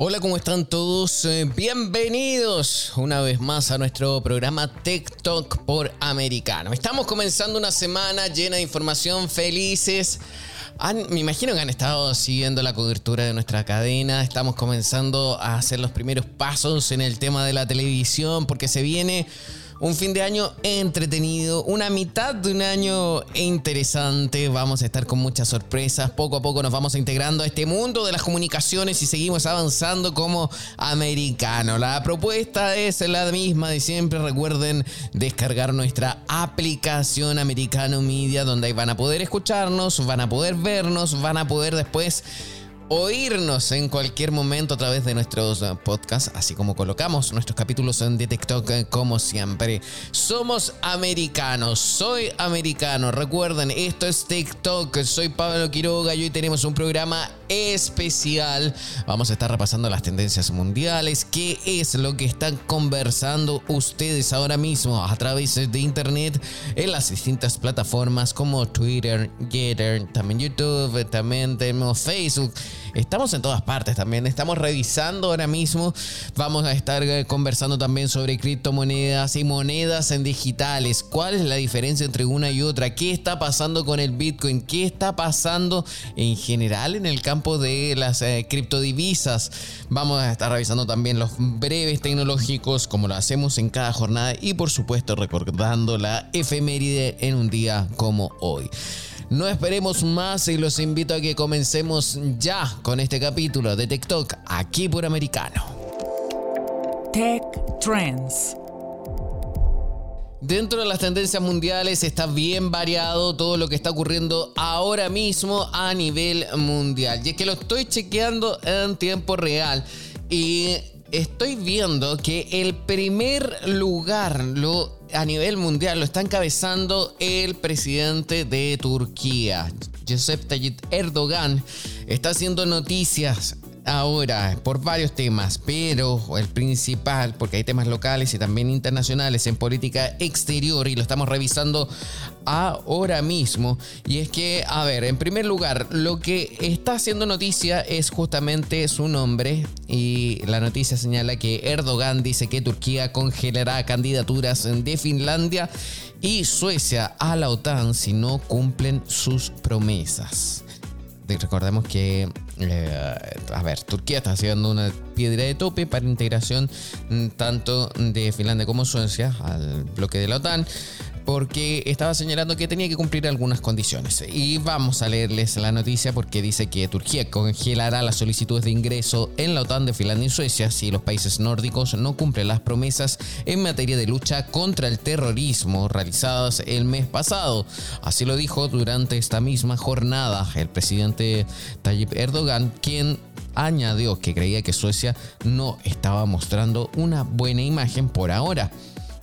Hola, ¿cómo están todos? Eh, bienvenidos una vez más a nuestro programa TikTok por Americano. Estamos comenzando una semana llena de información, felices. me imagino que han estado siguiendo la cobertura de nuestra cadena. Estamos comenzando a hacer los primeros pasos en el tema de la televisión porque se viene un fin de año entretenido, una mitad de un año interesante. Vamos a estar con muchas sorpresas. Poco a poco nos vamos integrando a este mundo de las comunicaciones y seguimos avanzando como americano. La propuesta es la misma de siempre. Recuerden descargar nuestra aplicación Americano Media donde ahí van a poder escucharnos, van a poder vernos, van a poder después oírnos en cualquier momento a través de nuestros eh, podcasts, así como colocamos nuestros capítulos en TikTok eh, como siempre. Somos americanos, soy americano. Recuerden, esto es TikTok, soy Pablo Quiroga y hoy tenemos un programa especial. Vamos a estar repasando las tendencias mundiales, qué es lo que están conversando ustedes ahora mismo a través de internet en las distintas plataformas como Twitter, Getter, también YouTube, también tenemos Facebook. Estamos en todas partes también. Estamos revisando ahora mismo. Vamos a estar eh, conversando también sobre criptomonedas y monedas en digitales. ¿Cuál es la diferencia entre una y otra? ¿Qué está pasando con el Bitcoin? ¿Qué está pasando en general en el campo de las eh, criptodivisas? Vamos a estar revisando también los breves tecnológicos como lo hacemos en cada jornada y por supuesto recordando la efeméride en un día como hoy. No esperemos más y los invito a que comencemos ya con este capítulo de TikTok aquí por Americano. Tech Trends. Dentro de las tendencias mundiales está bien variado todo lo que está ocurriendo ahora mismo a nivel mundial. Y es que lo estoy chequeando en tiempo real y estoy viendo que el primer lugar a nivel mundial lo está encabezando el presidente de Turquía, Recep Tayyip Erdogan. Está haciendo noticias ahora por varios temas, pero el principal, porque hay temas locales y también internacionales en política exterior y lo estamos revisando ahora mismo. Y es que, a ver, en primer lugar, lo que está haciendo noticia es justamente su nombre y la noticia señala que Erdogan dice que Turquía congelará candidaturas de Finlandia y Suecia a la OTAN si no cumplen sus promesas recordemos que, eh, a ver, Turquía está haciendo una piedra de tope para integración mm, tanto de Finlandia como Suecia al bloque de la OTAN porque estaba señalando que tenía que cumplir algunas condiciones. Y vamos a leerles la noticia porque dice que Turquía congelará las solicitudes de ingreso en la OTAN de Finlandia y Suecia si los países nórdicos no cumplen las promesas en materia de lucha contra el terrorismo realizadas el mes pasado. Así lo dijo durante esta misma jornada el presidente Tayyip Erdogan, quien añadió que creía que Suecia no estaba mostrando una buena imagen por ahora.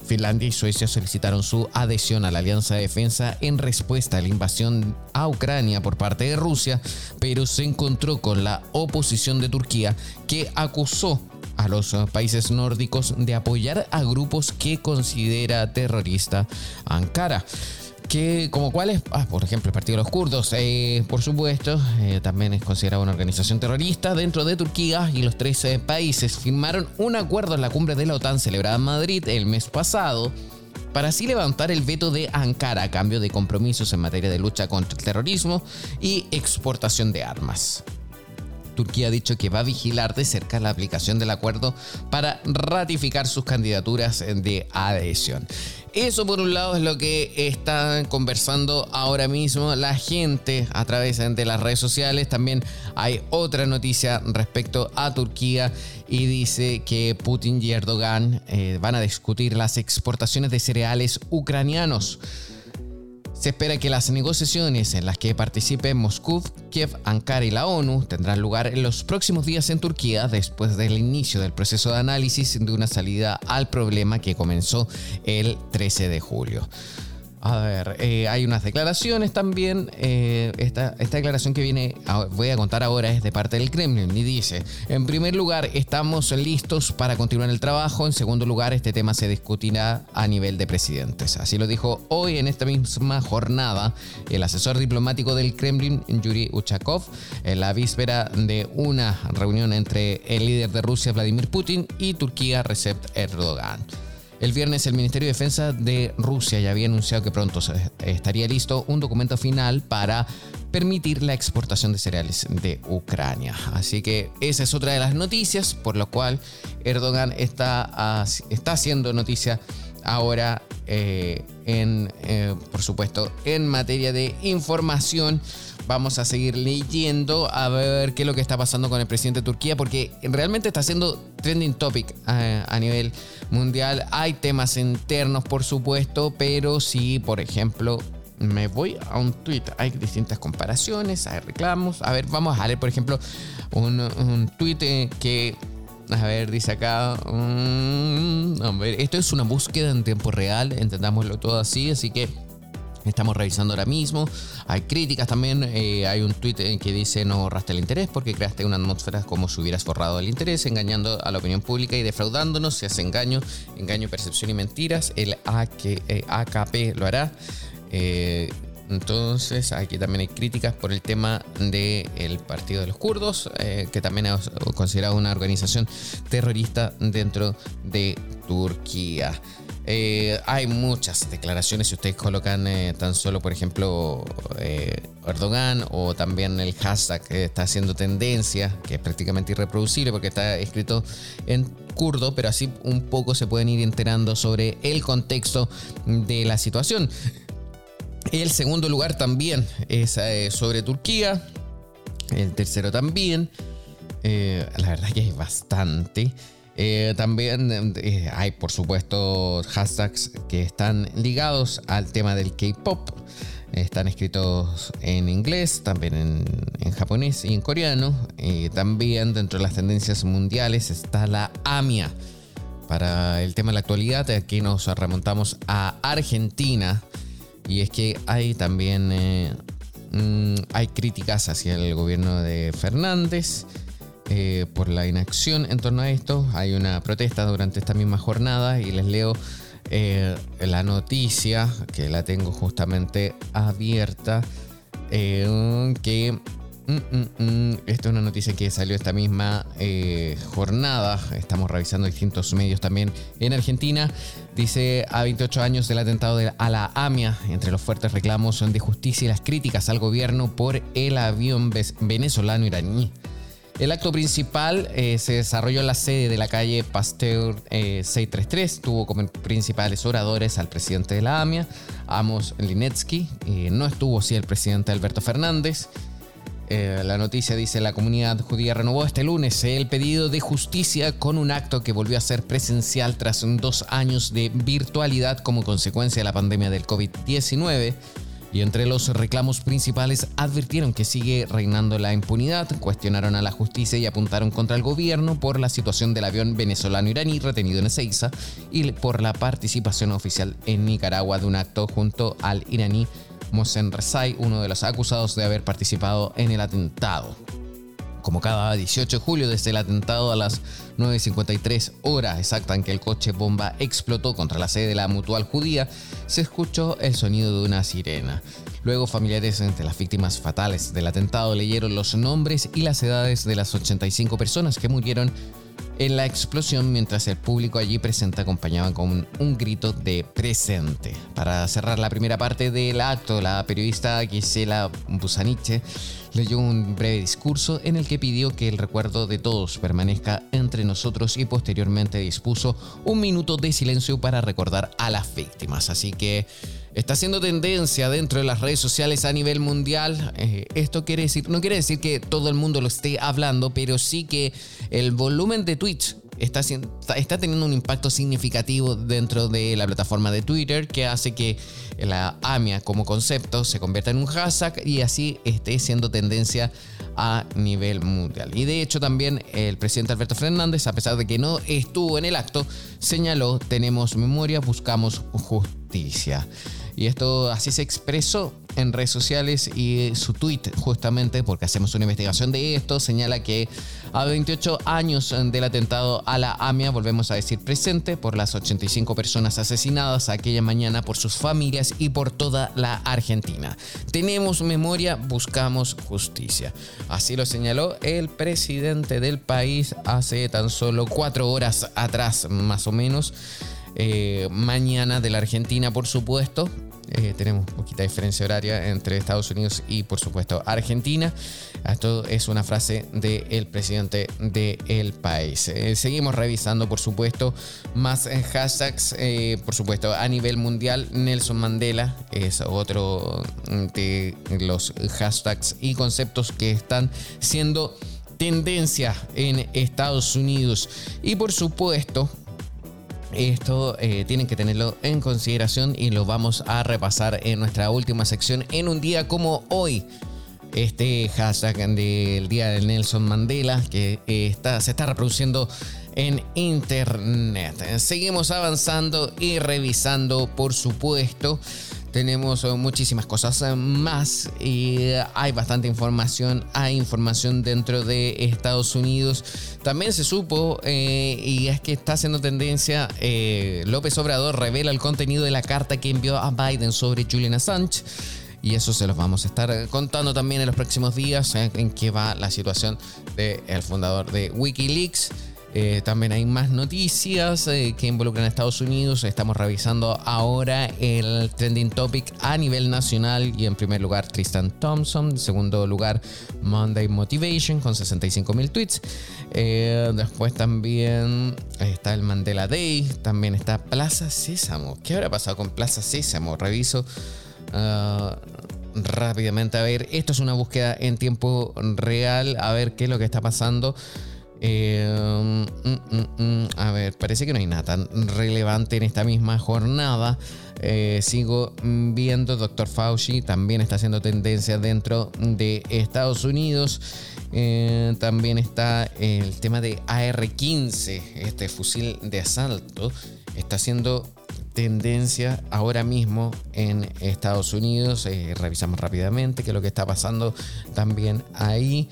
Finlandia y Suecia solicitaron su adhesión a la Alianza de Defensa en respuesta a la invasión a Ucrania por parte de Rusia, pero se encontró con la oposición de Turquía que acusó a los países nórdicos de apoyar a grupos que considera terrorista Ankara que como cuáles, ah, por ejemplo, el Partido de los Kurdos, eh, por supuesto, eh, también es considerado una organización terrorista dentro de Turquía y los tres países firmaron un acuerdo en la cumbre de la OTAN celebrada en Madrid el mes pasado para así levantar el veto de Ankara a cambio de compromisos en materia de lucha contra el terrorismo y exportación de armas. Turquía ha dicho que va a vigilar de cerca la aplicación del acuerdo para ratificar sus candidaturas de adhesión. Eso por un lado es lo que están conversando ahora mismo la gente a través de las redes sociales. También hay otra noticia respecto a Turquía y dice que Putin y Erdogan eh, van a discutir las exportaciones de cereales ucranianos. Se espera que las negociaciones en las que participen Moscú, Kiev, Ankara y la ONU tendrán lugar en los próximos días en Turquía después del inicio del proceso de análisis de una salida al problema que comenzó el 13 de julio. A ver, eh, hay unas declaraciones también. Eh, esta, esta, declaración que viene, voy a contar ahora, es de parte del Kremlin y dice, en primer lugar, estamos listos para continuar el trabajo. En segundo lugar, este tema se discutirá a nivel de presidentes. Así lo dijo hoy en esta misma jornada el asesor diplomático del Kremlin, Yuri Uchakov, en la víspera de una reunión entre el líder de Rusia, Vladimir Putin, y Turquía, Recep Erdogan. El viernes el Ministerio de Defensa de Rusia ya había anunciado que pronto estaría listo un documento final para permitir la exportación de cereales de Ucrania. Así que esa es otra de las noticias por lo cual Erdogan está, está haciendo noticia ahora eh, en, eh, por supuesto, en materia de información Vamos a seguir leyendo a ver qué es lo que está pasando con el presidente de Turquía, porque realmente está siendo trending topic eh, a, nivel mundial. Hay temas internos, por supuesto, pero si, por ejemplo, me voy a un tweet, hay distintas comparaciones, hay reclamos. A ver, vamos a leer, por ejemplo, un, un tweet eh, que a ver, dice acá. Mm, esto es una búsqueda en tiempo real, entendámoslo todo así, así que Estamos revisando ahora mismo. Hay críticas también. Eh, hay un tweet que dice no borraste el interés porque creaste una atmósfera como si hubieras borrado el interés, engañando a la opinión pública y defraudándonos. Se hace engaño, engaño, percepción y mentiras. El AKP eh, lo hará. Eh, entonces, aquí también hay críticas por el tema del Partido de los Kurdos, que también es considerado una organización terrorista dentro de Turquía. Eh, hay muchas declaraciones, si ustedes colocan eh, tan solo, por ejemplo, eh, Erdogan o también el hashtag está haciendo tendencia, que es prácticamente irreproducible porque está escrito en kurdo, pero así un poco se pueden ir enterando sobre el contexto de la situación. El segundo lugar también es sobre Turquía, el tercero también. la verdad que hay bastante. Eh, también eh, hay, por supuesto, hashtags que están ligados al tema del K-pop. Están escritos en inglés, también en, japonés y en coreano. También dentro de las tendencias mundiales está la AMIA. Para el tema de la actualidad, aquí nos remontamos a Argentina. Y es que hay también eh, mm, hay críticas hacia el gobierno de Fernández. Eh, por la inacción en torno a esto. Hay una protesta durante esta misma jornada y les leo eh, la noticia que la tengo justamente abierta. Eh, que mm, mm, mm, esto es una noticia que salió esta misma jornada. Estamos revisando distintos medios también en Argentina. Dice a 28 años del atentado a la AMIA, entre los fuertes reclamos son de justicia y las críticas al gobierno por el avión venezolano iraní. El acto principal eh, se desarrolló en la sede de la calle Pasteur 633. Eh, Tuvo como principales oradores al presidente de la AMIA, Amos Linetsky. no estuvo así el presidente Alberto Fernández. Eh, la noticia dice la comunidad judía renovó este lunes el pedido de justicia con un acto que volvió a ser presencial tras dos años de virtualidad como consecuencia de la pandemia del COVID-19 y entre los reclamos principales advirtieron que sigue reinando la impunidad, cuestionaron a la justicia y apuntaron contra el gobierno por la situación del avión venezolano-iraní retenido en Ezeiza y por la participación oficial en Nicaragua de un acto junto al iraní Mohsen Rezai, uno de los acusados de haber participado en el atentado. Como cada 18 de julio desde el atentado a las 9.53 horas exacta en que el coche bomba explotó contra la sede de la mutual judía, se escuchó el sonido de una sirena. Luego familiares entre las víctimas fatales del atentado leyeron los nombres y las edades de las 85 personas que murieron en la explosión mientras el público allí presente acompañaba con un grito de presente. Para cerrar la primera parte del acto, la periodista Gisela Busaniche leyó un breve discurso en el que pidió que el recuerdo de todos permanezca entre nosotros y posteriormente dispuso un minuto de silencio para recordar a las víctimas. Así que está haciendo tendencia dentro de las redes sociales a nivel mundial. Eh, esto quiere decir, no quiere decir que todo el mundo lo esté hablando, pero sí que el volumen de Twitch está, está teniendo un impacto significativo dentro de la plataforma de Twitter que hace que la AMIA como concepto se convierta en un hashtag y así esté siendo tendencia a nivel mundial. Y de hecho también el presidente Alberto Fernández, a pesar de que no estuvo en el acto, señaló, tenemos memoria, buscamos justicia. Y esto así se expresó en redes sociales y su tweet justamente porque hacemos una investigación de esto señala que a 28 años del atentado a la AMIA volvemos a decir presente por las 85 personas asesinadas aquella mañana por sus familias y por toda la Argentina. Tenemos memoria, buscamos justicia. Así lo señaló el presidente del país hace tan solo cuatro horas atrás más o menos. Eh, mañana de la Argentina, por supuesto. Eh, tenemos poquita diferencia horaria entre Estados Unidos y por supuesto Argentina. Esto es una frase del presidente del país. Eh, seguimos revisando por supuesto más eh, hashtags. por supuesto a nivel mundial Nelson Mandela es otro de los hashtags y conceptos que están siendo tendencia en Estados Unidos. Y por supuesto esto eh, tienen que tenerlo en consideración y lo vamos a repasar en nuestra última sección en un día como hoy. Este hashtag del día de Nelson Mandela que eh, está, se está reproduciendo en internet. Seguimos avanzando y revisando, por supuesto, tenemos eh, muchísimas cosas eh, más y hay bastante información. Hay información dentro de Estados Unidos. También se supo, eh, y es que está haciendo tendencia, López Obrador revela el contenido de la carta que envió a Biden sobre Julian Assange. Y eso se los vamos a estar contando también en los próximos días en qué va la situación del fundador de Wikileaks. Eh, también hay más noticias eh, que involucran a Estados Unidos. Estamos revisando ahora el trending topic a nivel nacional y en primer lugar Tristan Thompson, en segundo lugar Monday Motivation con 65 mil tweets. Eh, después también está el Mandela Day, también está Plaza Sésamo. ¿Qué habrá pasado con Plaza Sésamo? Reviso. Ah, rápidamente a ver, esto es una búsqueda en tiempo real, a ver qué es lo que está pasando. Eh, mm, mm, mm, a ver, parece que no hay nada tan relevante en esta misma jornada. Eh, sigo viendo, Dr. Fauci también está haciendo tendencia dentro de Estados Unidos. Eh, también está el tema de AR-15, este fusil de asalto. Está haciendo tendencia ahora mismo en Estados Unidos. revisamos rápidamente qué es lo que está pasando también ahí.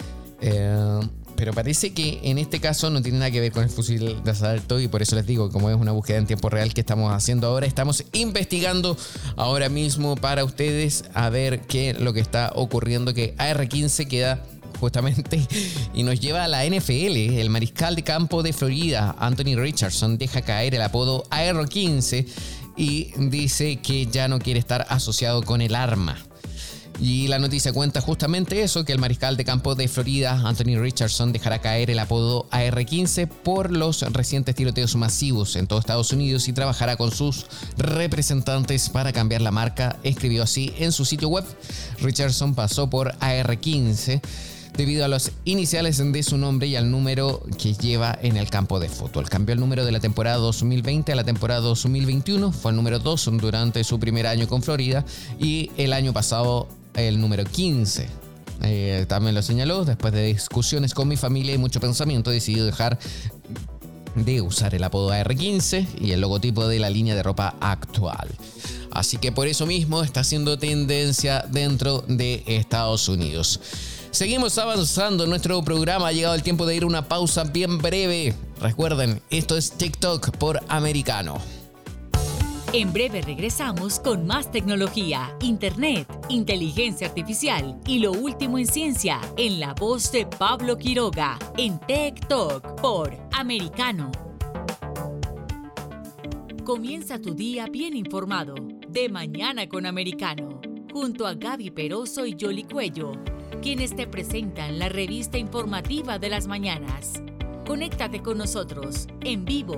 Pero parece que en este caso no tiene nada que ver con el fusil de asalto y por eso les digo, como es una búsqueda en tiempo real que estamos haciendo ahora, estamos investigando ahora mismo para ustedes a ver qué es lo que está ocurriendo, que AR-15 queda justamente y nos lleva a la NFL. El mariscal de campo de Florida, Anthony Richardson, deja caer el apodo AR-15 y dice que ya no quiere estar asociado con el arma. Y la noticia cuenta justamente eso, que el mariscal de campo de Florida, Anthony Richardson, dejará caer el apodo AR-15 por los recientes tiroteos masivos en todo Estados Unidos y trabajará con sus representantes para cambiar la marca, escribió así en su sitio web. Richardson pasó por AR-15 debido a los iniciales de su nombre y al número que lleva en el campo de fútbol. Cambió el número de la temporada 2020 a la temporada 2021, fue el número 2 durante su primer año con Florida y el año pasado el número 15. Eh, también lo señaló, después de discusiones con mi familia y mucho pensamiento, decidió dejar de usar el apodo AR15 y el logotipo de la línea de ropa actual. Así que por eso mismo está haciendo tendencia dentro de Estados Unidos. Seguimos avanzando en nuestro programa. Ha llegado el tiempo de ir a una pausa bien breve. Recuerden, esto es TikTok por americano. En breve regresamos con más tecnología, internet, inteligencia artificial y lo último en ciencia en la voz de Pablo Quiroga en Tech Talk por Americano. Comienza tu día bien informado de mañana con Americano, junto a Gaby Peroso y Jolly Cuello, quienes te presentan la revista informativa de las mañanas. Conéctate con nosotros en vivo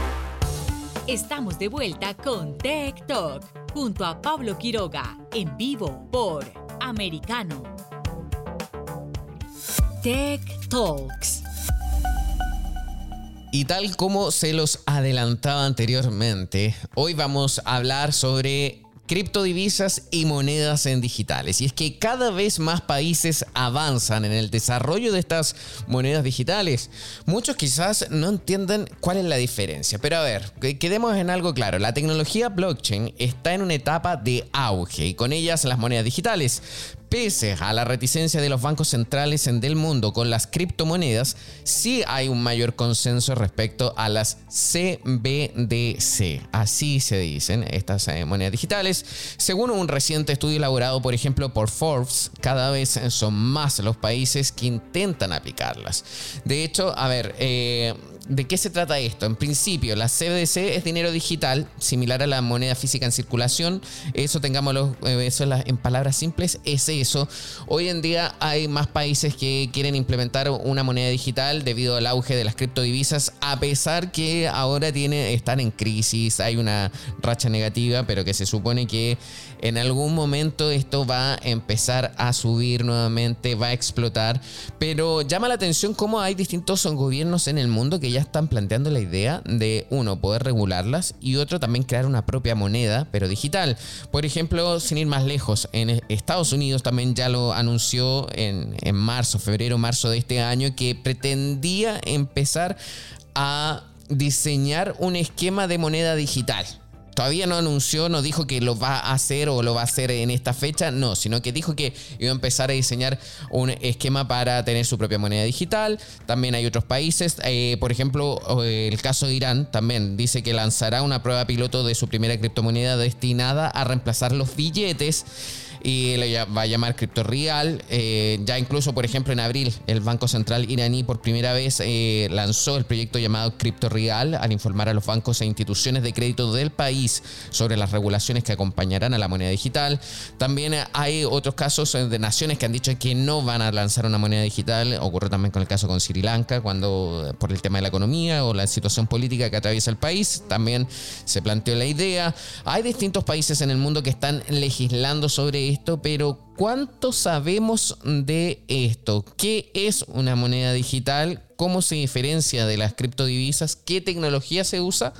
Estamos de vuelta con Tech Talk junto a Pablo Quiroga en vivo por Americano. Tech Talks. Y tal como se los adelantaba anteriormente, hoy vamos a hablar sobre criptodivisas y monedas en digitales. Y es que cada vez más países avanzan en el desarrollo de estas monedas digitales. Muchos quizás no entienden cuál es la diferencia, pero a ver, quedemos en algo claro. La tecnología blockchain está en una etapa de auge y con ellas las monedas digitales. Pese a la reticencia de los bancos centrales en del mundo con las criptomonedas, sí hay un mayor consenso respecto a las CBDC. Así se dicen estas eh, monedas digitales. Según un reciente estudio elaborado, por ejemplo, por Forbes, cada vez son más los países que intentan aplicarlas. De hecho, a ver, eh, ¿De qué se trata esto? En principio, la CBDC es dinero digital, similar a la moneda física en circulación. Eso, tengámoslo eh, eso en palabras simples, es eso. Hoy en día hay más países que quieren implementar una moneda digital debido al auge de las criptodivisas, a pesar que ahora tiene, están en crisis, hay una racha negativa, pero que se supone que en algún momento esto va a empezar a subir nuevamente, va a explotar. Pero llama la atención cómo hay distintos gobiernos en el mundo que ya están planteando la idea de, uno, poder regularlas y otro, también crear una propia moneda, pero digital. Por ejemplo, sin ir más lejos, en Estados Unidos también ya lo anunció en, en marzo, febrero, marzo de este año, que pretendía empezar a diseñar un esquema de moneda digital. Todavía no anunció, no dijo que lo va a hacer o lo va a hacer en esta fecha, no, sino que dijo que iba a empezar a diseñar un esquema para tener su propia moneda digital. También hay otros países, eh, por ejemplo, el caso de Irán también dice que lanzará una prueba piloto de su primera criptomoneda destinada a reemplazar los billetes y le va a llamar Crypto Real. Eh, ya incluso, por ejemplo, en abril, el Banco Central iraní por primera vez eh, lanzó el proyecto llamado Crypto Real al informar a los bancos e instituciones de crédito del país sobre las regulaciones que acompañarán a la moneda digital. También hay otros casos de naciones que han dicho que no van a lanzar una moneda digital. Ocurrió también con el caso con Sri Lanka, cuando por el tema de la economía o la situación política que atraviesa el país, también se planteó la idea. Hay distintos países en el mundo que están legislando sobre esto, pero ¿cuánto sabemos de esto? ¿Qué es una moneda digital? ¿Cómo se diferencia de las criptodivisas? ¿Qué tecnología se usa?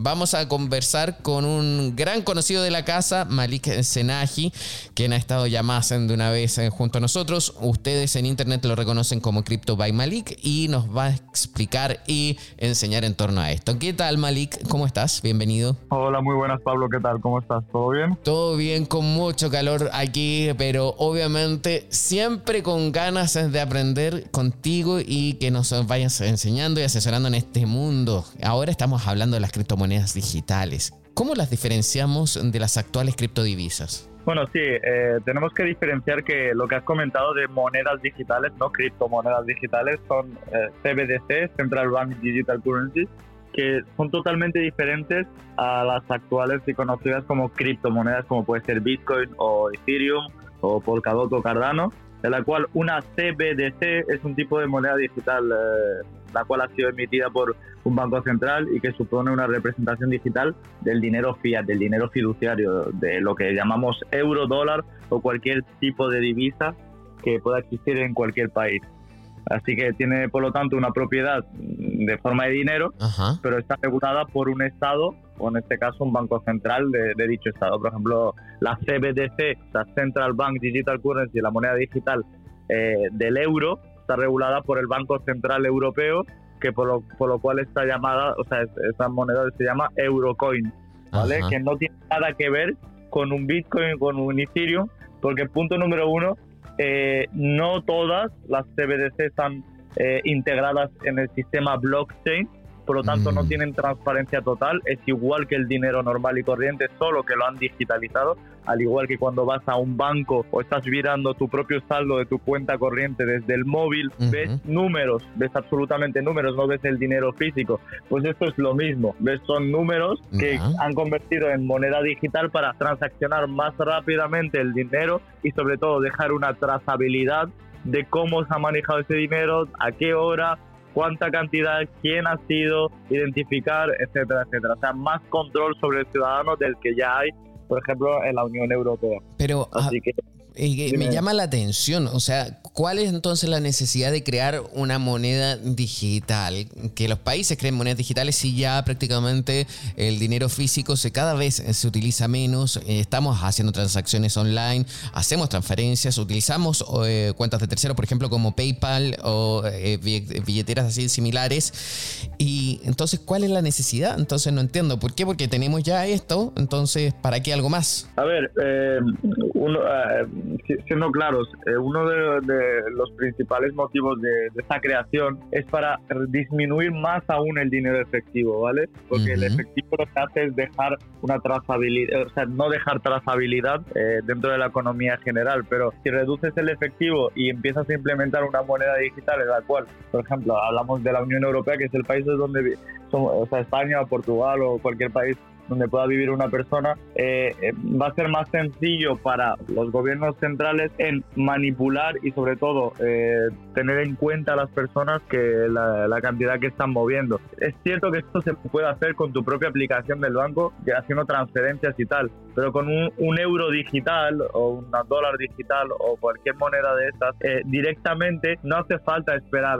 Vamos a conversar con un gran conocido de la casa, Malik Senaji, quien ha estado ya más de una vez eh, junto a nosotros. Ustedes en internet lo reconocen como Crypto by Malik y nos va a explicar y enseñar en torno a esto. ¿Qué tal, Malik? ¿Cómo estás? Bienvenido. Hola, muy buenas, Pablo. ¿Qué tal? ¿Cómo estás? ¿Todo bien? Todo bien, con mucho calor aquí, pero obviamente siempre con ganas de aprender contigo y que nos vayas enseñando y asesorando en este mundo. Ahora estamos hablando de las criptomonedas digitales. ¿Cómo las diferenciamos de las actuales criptodivisas? Bueno, sí, eh, tenemos que diferenciar que lo que has comentado de monedas digitales, no criptomonedas digitales, son eh, CBDC, Central Bank Digital Currencies, que son totalmente diferentes a las actuales y conocidas como criptomonedas, como puede ser Bitcoin o Ethereum o Polkadot o Cardano, en la cual una CBDC es un tipo de moneda digital, eh, la cual ha sido emitida por un banco central y que supone una representación digital del dinero fiat, del dinero fiduciario, de lo que llamamos euro, dólar o cualquier tipo de divisa que pueda existir en cualquier país. Así que tiene, por lo tanto, una propiedad de forma de dinero, pero está regulada por un Estado, o en este caso un banco central de, dicho Estado. Por ejemplo, la CBDC, la Central Bank Digital Currency, la moneda digital eh, del euro, está regulada por el Banco Central Europeo, que por lo, por lo cual está llamada, o sea, esa moneda se llama Eurocoin, ¿vale? Que no tiene nada que ver con un Bitcoin, con un Ethereum, porque punto número uno, eh, no todas las CBDC están eh, integradas en el sistema blockchain, por lo tanto no mm. tienen transparencia total, es igual que el dinero normal y corriente, solo que lo han digitalizado, al igual que cuando vas a un banco o estás mirando tu propio saldo de tu cuenta corriente desde el móvil, ves números, ves absolutamente números, no ves el dinero físico. Pues esto es lo mismo, ves son números que han convertido en moneda digital para transaccionar más rápidamente el dinero y sobre todo dejar una trazabilidad de cómo se ha manejado ese dinero, a qué hora, cuánta cantidad, quién ha sido, identificar, etcétera, etcétera. O sea, más control sobre el ciudadano del que ya hay, por ejemplo, en la Unión Europea. Pero, Así que, y me llama la atención, o sea, ¿cuál es entonces la necesidad de crear una moneda digital? Que los países creen monedas digitales si ya prácticamente el dinero físico se cada vez se utiliza menos, eh, estamos haciendo transacciones online, hacemos transferencias, utilizamos eh, cuentas de terceros, por ejemplo, como PayPal o eh, billeteras así similares. Y entonces, ¿cuál es la necesidad? Entonces no entiendo. ¿Por qué? Porque tenemos ya esto, entonces, ¿para qué algo más? A ver, uno siendo claros, eh, uno de, los principales motivos de, esta creación es para disminuir más aún el dinero efectivo, ¿vale? Porque el efectivo lo que hace es dejar una trazabilidad, o sea, no dejar trazabilidad eh, dentro de la economía general, pero si reduces el efectivo y empiezas a implementar una moneda digital en la cual, por ejemplo, hablamos de la Unión Europea, que es el país donde, o sea, España o Portugal o cualquier país donde pueda vivir una persona, eh, eh, va a ser más sencillo para los gobiernos centrales en manipular y sobre todo eh, tener en cuenta a las personas que la, cantidad que están moviendo. Es cierto que esto se puede hacer con tu propia aplicación del banco, haciendo transferencias y tal, pero con un, euro digital o un dólar digital o cualquier moneda de estas, directamente no hace falta esperar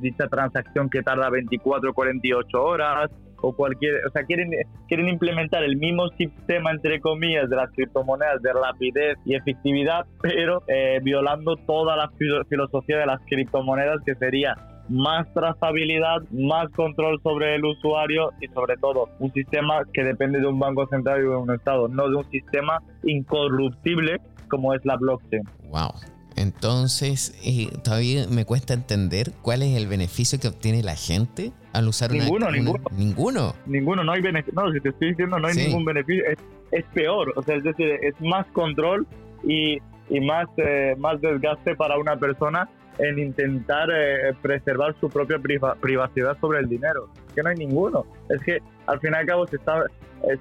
dicha transacción que tarda 24 o 48 horas o cualquier, o sea, quieren, quieren implementar el mismo sistema, entre comillas, de las criptomonedas de rapidez y efectividad, pero eh, violando toda la filosofía de las criptomonedas, que sería más trazabilidad, más control sobre el usuario y sobre todo un sistema que depende de un banco central y de un estado, no de un sistema incorruptible como es la blockchain. Wow. Entonces, eh, todavía me cuesta entender cuál es el beneficio que obtiene la gente al usar ninguno, una, ninguno, ninguno. Ninguno, no hay beneficio. No, si te estoy diciendo no hay ningún beneficio, es, peor. O sea, es decir, es más control y, y más, eh, más desgaste para una persona en intentar eh, preservar su propia privacidad sobre el dinero. Que no hay ninguno. Es que al fin y al cabo se está,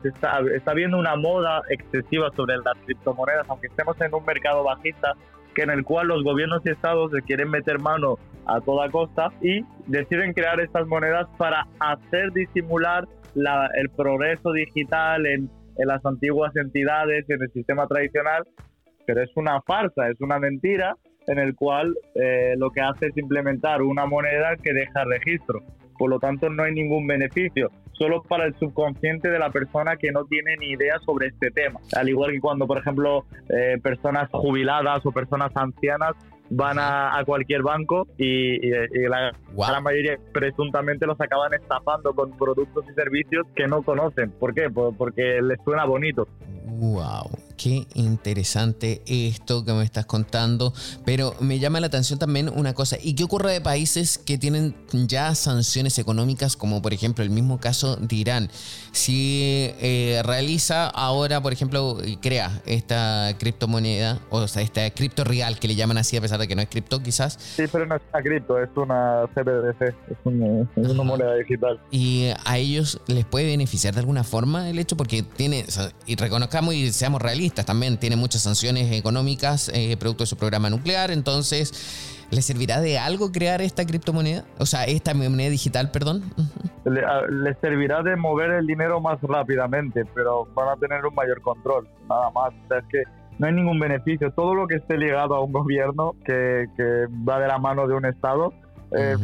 se está, está viendo una moda excesiva sobre las criptomonedas, aunque estemos en un mercado bajista, que en el cual los gobiernos y estados se quieren meter mano a toda costa y deciden crear estas monedas para hacer disimular el progreso digital en, las antiguas entidades en el sistema tradicional, pero es una farsa, es una mentira en el cual eh, lo que hace es implementar una moneda que deja registro. Por lo tanto, no hay ningún beneficio solo para el subconsciente de la persona que no tiene ni idea sobre este tema. Al igual que cuando, por ejemplo, eh, personas jubiladas o personas ancianas van a, cualquier banco y, la gran mayoría presuntamente los acaban estafando con productos y servicios que no conocen. ¿Por qué? porque les suena bonito. Wow. Qué interesante esto que me estás contando, pero me llama la atención también una cosa. ¿Y qué ocurre de países que tienen ya sanciones económicas, como por ejemplo el mismo caso de Irán? Si eh, realiza ahora, por ejemplo, crea esta criptomoneda, o sea, esta cripto real que le llaman así a pesar de que no es cripto quizás. Sí, pero no es una cripto, es una CBDC, es una, es una moneda digital. ¿Y a ellos les puede beneficiar de alguna forma el hecho? Porque tiene, y reconozcamos y seamos realistas, también tiene muchas sanciones económicas eh, producto de su programa nuclear, entonces... ¿Le servirá de algo crear esta criptomoneda? O sea, esta moneda digital, perdón. Le, servirá de mover el dinero más rápidamente, pero van a tener un mayor control, nada más. O sea, es que no hay ningún beneficio. Todo lo que esté ligado a un gobierno que, que va de la mano de un Estado eh,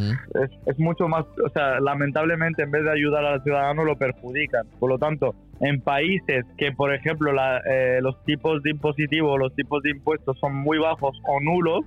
es, es, mucho más, o sea, lamentablemente en vez de ayudar al ciudadano lo perjudican. Por lo tanto, en países que, por ejemplo, eh, los tipos de impositivo, los tipos de impuestos son muy bajos o nulos,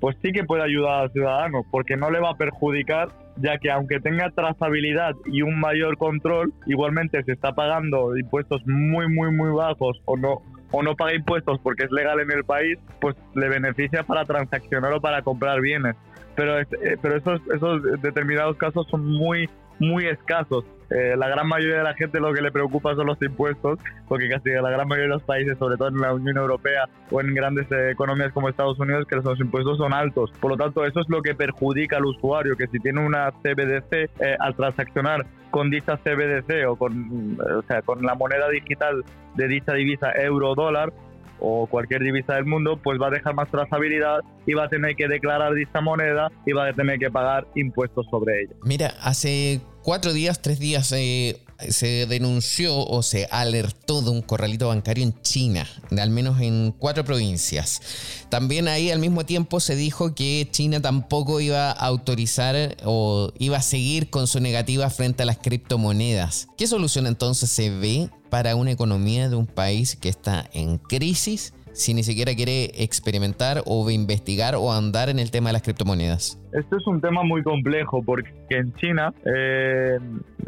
pues sí que puede ayudar al ciudadano, porque no le va a perjudicar, ya que aunque tenga trazabilidad y un mayor control, igualmente se está pagando impuestos muy, muy, muy bajos o no o no paga impuestos porque es legal en el país, pues le beneficia para transaccionar o para comprar bienes pero, eh, pero esos, esos determinados casos son muy, muy escasos. Eh, la gran mayoría de la gente lo que le preocupa son los impuestos, porque casi la gran mayoría de los países, sobre todo en la Unión Europea o en grandes eh, economías como Estados Unidos, que los impuestos son altos. Por lo tanto, eso es lo que perjudica al usuario, que si tiene una CBDC, al transaccionar con dicha CBDC o con, o sea, con la moneda digital de dicha divisa euro-dólar, o cualquier divisa del mundo, pues va a dejar más trazabilidad y va a tener que declarar dicha moneda y va a tener que pagar impuestos sobre ella. Mira, hace cuatro días, tres días eh, se denunció o se alertó de un corralito bancario en China, al menos en cuatro provincias. También ahí al mismo tiempo se dijo que China tampoco iba a autorizar o iba a seguir con su negativa frente a las criptomonedas. ¿Qué solución entonces se ve para una economía de un país que está en crisis si ni siquiera quiere experimentar o investigar o andar en el tema de las criptomonedas? Esto es un tema muy complejo porque en China eh,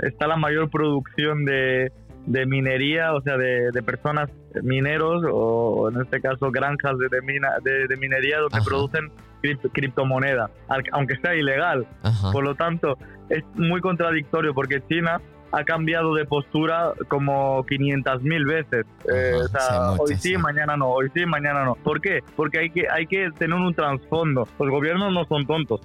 está la mayor producción de, minería, o sea, de, personas mineros o en este caso granjas de, de, minería donde producen criptomonedas, aunque sea ilegal. Por lo tanto, es muy contradictorio porque China ha cambiado de postura como 500 mil veces. Eh, o sea, hoy sí, mañana no, hoy sí, mañana no. ¿Por qué? Porque hay que, hay que tener un trasfondo. Los gobiernos no son tontos.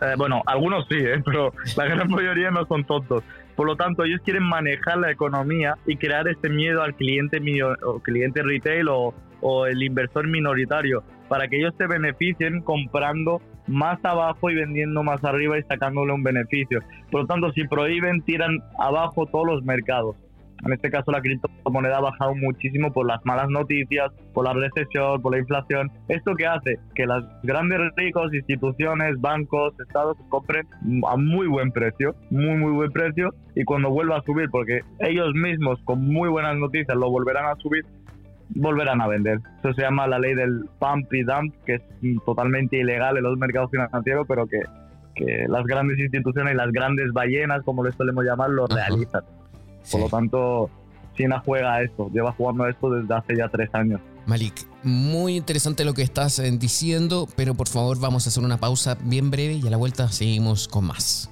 Eh, bueno, algunos sí, ¿eh? pero la gran mayoría no son tontos. Por lo tanto, ellos quieren manejar la economía y crear este miedo al cliente, o cliente retail o, o el inversor minoritario para que ellos se beneficien comprando más abajo y vendiendo más arriba y sacándole un beneficio. Por lo tanto, si prohíben, tiran abajo todos los mercados. En este caso, la criptomoneda ha bajado muchísimo por las malas noticias, por la recesión, por la inflación. ¿Esto qué hace? Que las grandes ricos, instituciones, bancos, estados compren a muy buen precio, muy, muy buen precio. Y cuando vuelva a subir, porque ellos mismos con muy buenas noticias lo volverán a subir, volverán a vender. Eso se llama la ley del pump y dump, que es totalmente ilegal en los mercados financieros, pero que, que las grandes instituciones y las grandes ballenas, como les solemos llamar, lo realizan. Por lo tanto, China juega a esto, lleva jugando a esto desde hace ya tres años. Malik, muy interesante lo que estás eh, diciendo, pero por favor vamos a hacer una pausa bien breve y a la vuelta seguimos con más.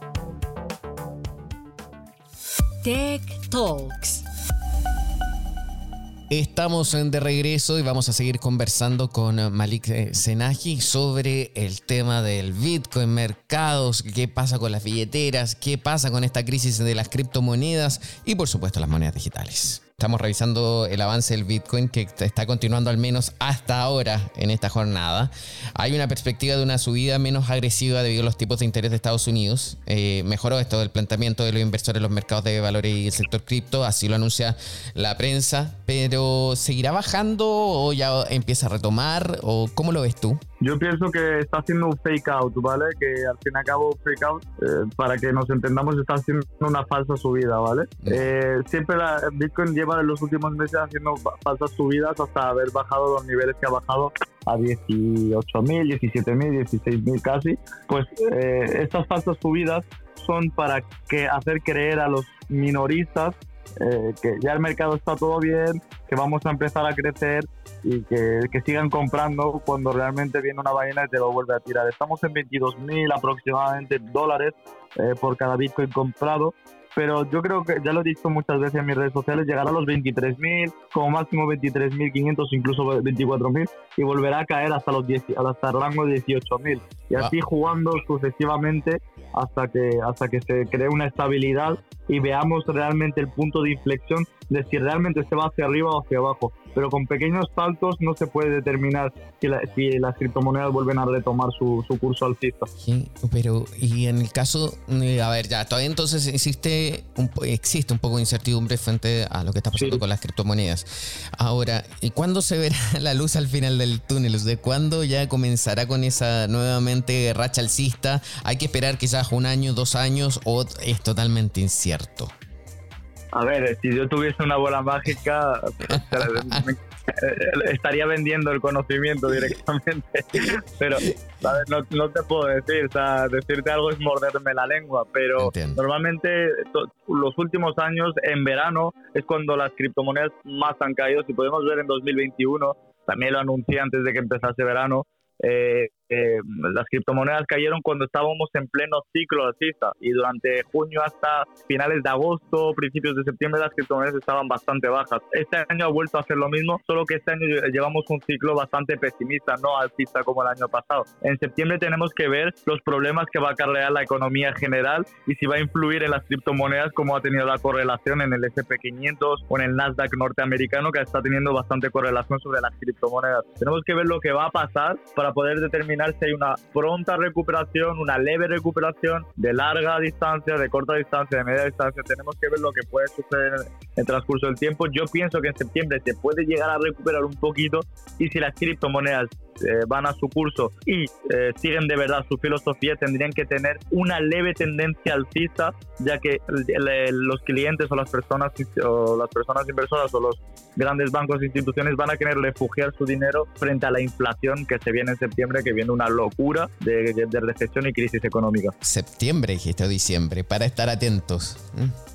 Tech Talks. Estamos de regreso y vamos a seguir conversando con Malik eh, Senaji sobre el tema del Bitcoin, mercados, qué pasa con las billeteras, qué pasa con esta crisis de las criptomonedas y por supuesto las monedas digitales. Estamos revisando el avance del Bitcoin que está continuando al menos hasta ahora en esta jornada. Hay una perspectiva de una subida menos agresiva debido a los tipos de interés de Estados Unidos. Eh, mejoró esto del planteamiento de los inversores en los mercados de valores y el sector cripto, así lo anuncia la prensa, pero ¿seguirá bajando o ya empieza a retomar o cómo lo ves tú? Yo pienso que está haciendo un fake out, ¿vale? Que al fin y al cabo, fake out, eh, para que nos entendamos, está haciendo una falsa subida, ¿vale? Eh, siempre la, Bitcoin lleva en los últimos meses haciendo falsas subidas hasta haber bajado los niveles que ha bajado a 18.000, 17.000, 16.000 casi. Pues eh, estas falsas subidas son para que hacer creer a los minoristas eh, que ya el mercado está todo bien, que vamos a empezar a crecer y que, sigan comprando cuando realmente viene una ballena y te lo vuelve a tirar. Estamos en 22 mil aproximadamente dólares eh, por cada Bitcoin comprado pero yo creo que ya lo he visto muchas veces en mis redes sociales, llegará a los 23.000, como máximo 23.500, incluso 24.000, y volverá a caer hasta los 10, hasta el rango de 18.000. Y así jugando sucesivamente hasta que, hasta que se cree una estabilidad y veamos realmente el punto de inflexión de si realmente se va hacia arriba o hacia abajo. Pero con pequeños saltos no se puede determinar si, si las criptomonedas vuelven a retomar su, su curso alcista. Sí, pero y en el caso, a ver, ya todavía entonces existe un, existe un poco de incertidumbre frente a lo que está pasando con las criptomonedas. Ahora, ¿y cuándo se verá la luz al final del túnel? ¿De cuándo ya comenzará con esa nuevamente racha alcista? ¿Hay que esperar quizás un año, dos años o es totalmente incierto? A ver, si yo tuviese una bola mágica, estaría vendiendo el conocimiento directamente. Pero no, no, te puedo decir, o sea, decirte algo es morderme la lengua, pero normalmente los últimos años, en verano, es cuando las criptomonedas más han caído. Si podemos ver en 2021, también lo anuncié antes de que empezase verano, eh, eh, las criptomonedas cayeron cuando estábamos en pleno ciclo alcista y durante junio hasta finales de agosto, principios de septiembre las criptomonedas estaban bastante bajas. Este año ha vuelto a hacer lo mismo, solo que este año llevamos un ciclo bastante pesimista, no alcista como el año pasado. En septiembre tenemos que ver los problemas que va a acarrear la economía general y si va a influir en las criptomonedas como ha tenido la correlación en el SP500 o en el Nasdaq norteamericano que está teniendo bastante correlación sobre las criptomonedas. Tenemos que ver lo que va a pasar para poder determinar si hay una pronta recuperación, una leve recuperación de larga distancia, de corta distancia, de media distancia. Tenemos que ver lo que puede suceder en el transcurso del tiempo. Yo pienso que en septiembre se puede llegar a recuperar un poquito y si las criptomonedas eh, van a su curso y eh, siguen de verdad su filosofía, tendrían que tener una leve tendencia alcista, ya que los clientes o las personas o las personas inversoras o los grandes bancos e instituciones van a querer refugiar su dinero frente a la inflación que se viene en septiembre, que viene una locura de, recesión y crisis económica. Septiembre, dijiste, o diciembre, para estar atentos.